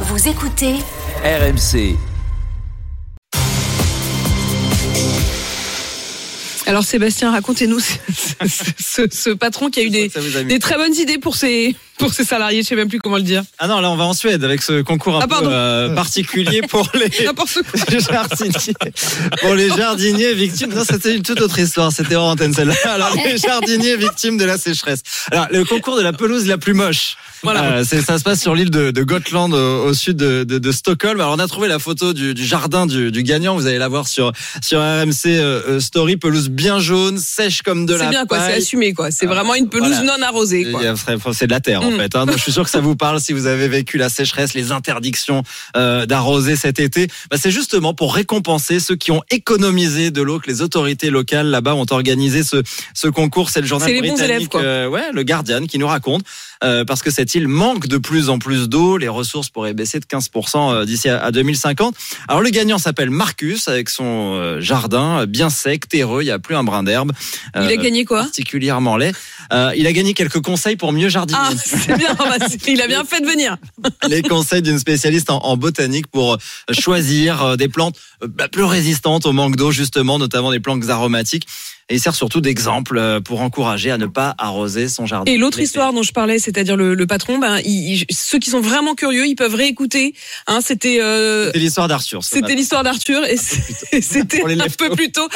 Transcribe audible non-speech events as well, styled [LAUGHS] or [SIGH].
Vous écoutez RMC. Alors Sébastien, racontez-nous ce, ce- ce patron qui a eu des, très bonnes idées pour ses, pour ses salariés, je sais même plus comment le dire. Ah non, là on va en Suède avec ce concours un Ah, peu euh, particulier pour les [LAUGHS] N'importe quoi. [LAUGHS] les jardiniers. Pour les jardiniers victimes. Non, c'était une toute autre histoire. C'était hors antenne celle-là. Alors les [LAUGHS] jardiniers victimes de la sécheresse. Alors le concours de la pelouse la plus moche. Voilà. Euh, ça se passe sur l'île de, de Gotland au, au sud de, de, de Stockholm. Alors on a trouvé la photo du, du jardin du, du gagnant. Vous allez la voir sur sur RMC euh, euh, Story. Pelouse bien jaune, sèche comme de la C'est bien quoi, c'est assumé quoi. C'est vraiment une pelouse Voilà. non arrosée quoi. C'est de la terre en Mm. fait. hein. Donc, je suis sûr que ça vous parle si vous avez vécu la sécheresse, les interdictions euh, d'arroser cet été. Bah, c'est justement pour récompenser ceux qui ont économisé de l'eau que les autorités locales là-bas ont organisé ce, ce concours. C'est le journal C'est les bons britannique, élèves, quoi. euh, ouais, le Guardian qui nous raconte euh, parce que cette île manque de plus en plus d'eau. Les ressources pourraient baisser de 15% euh, d'ici à, à 2050. Alors le gagnant s'appelle Marcus avec son euh, jardin bien sec, terreux. Il n'y a plus un brin d'herbe. Il a gagné quoi? particulièrement laid. Euh, il a gagné quelques conseils pour mieux jardiner. Ah, [LAUGHS] c'est bien, bah, il a bien fait de venir. [LAUGHS] Les conseils d'une spécialiste en, en botanique pour euh, choisir euh, des plantes bah, plus résistantes au manque d'eau, justement, notamment des plantes aromatiques. Et il sert surtout d'exemple pour encourager à ne pas arroser son jardin. Et l'autre histoire dont je parlais, c'est-à-dire le, le patron, ben, il- il- ceux qui sont vraiment curieux, ils peuvent réécouter. Hein, c'était euh, l'histoire d'Arthur. c'était l'histoire d'Arthur et c'était un peu plus [LAUGHS] tôt.